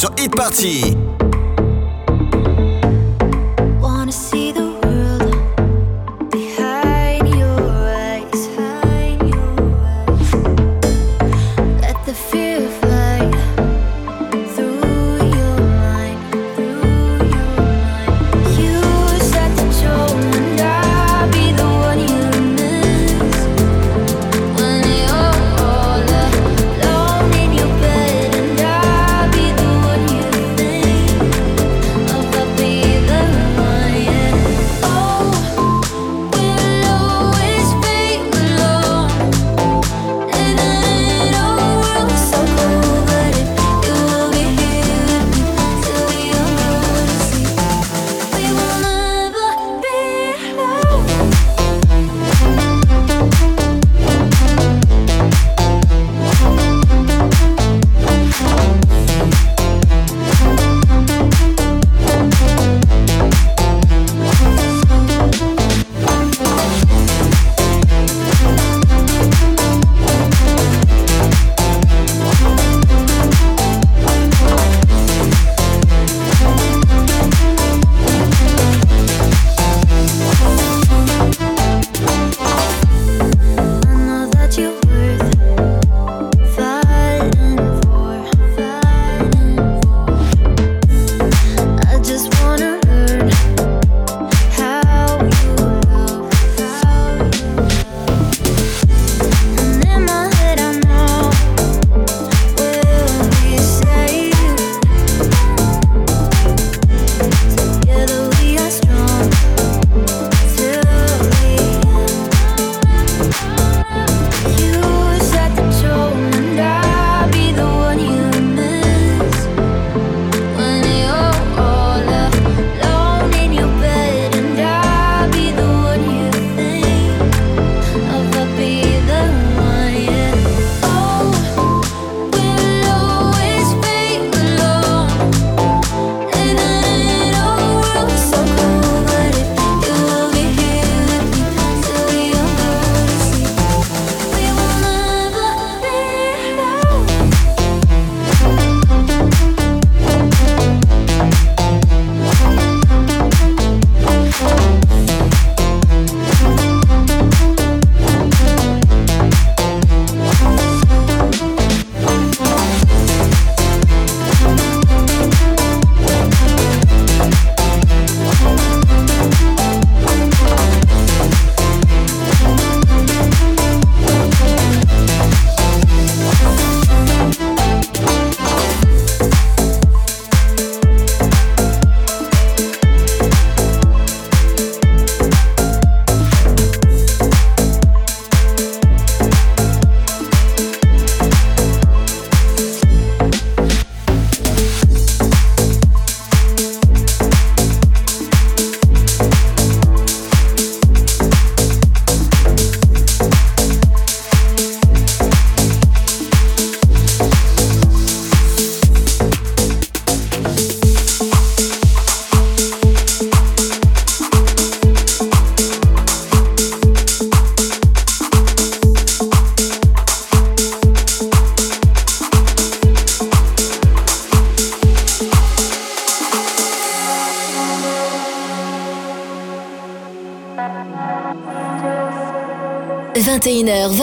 Parti 21h,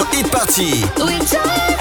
Sur Hit Party.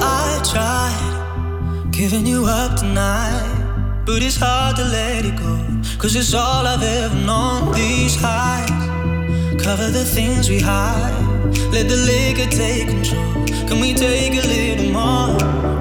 I tried giving you up tonight, but it's hard to let it go. Cause it's all I've ever known. These highs cover the things we hide. Let the liquor take control. Can we take a little more?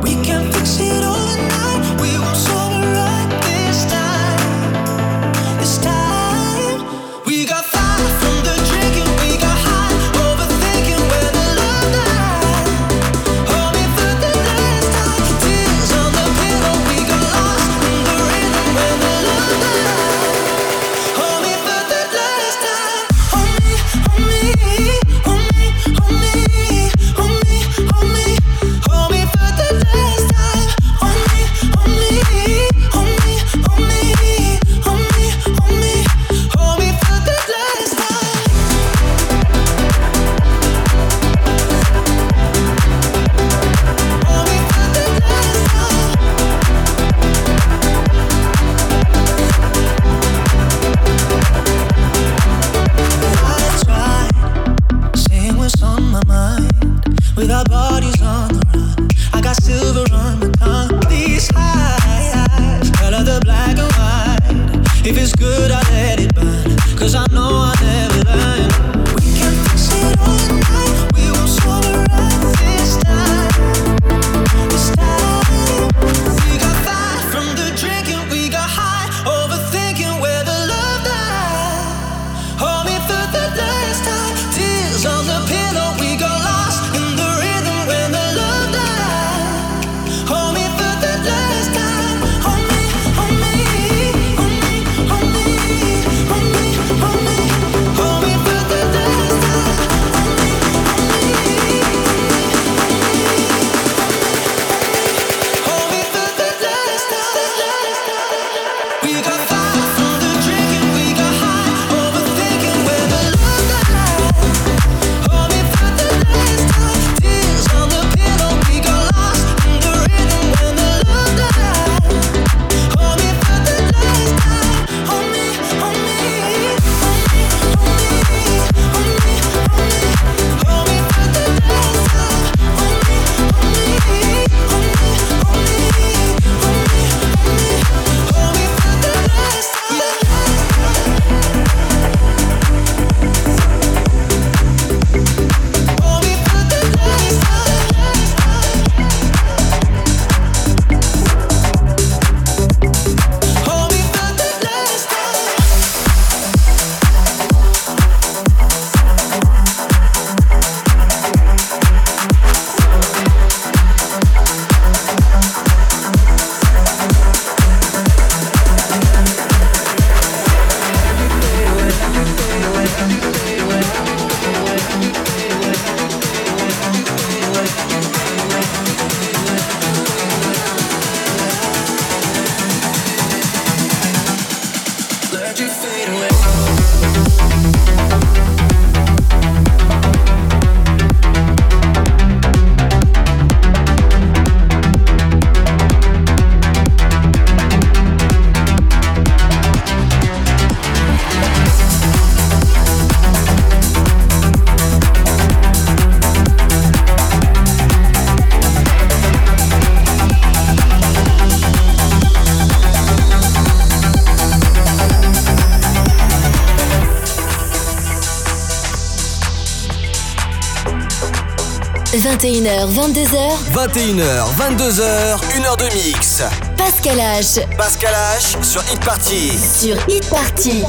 21h, 22h. 21h, 22h, 1h de mix. Pascal H. Pascal H sur Hit Party. Sur Hit Party.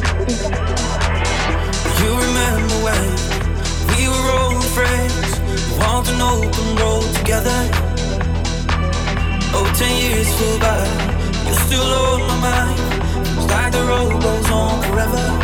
You remember when we were old friends, walked an open road together? Oh, ten years flew by, you still on my mind. Like the road on forever.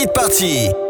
Hit Party.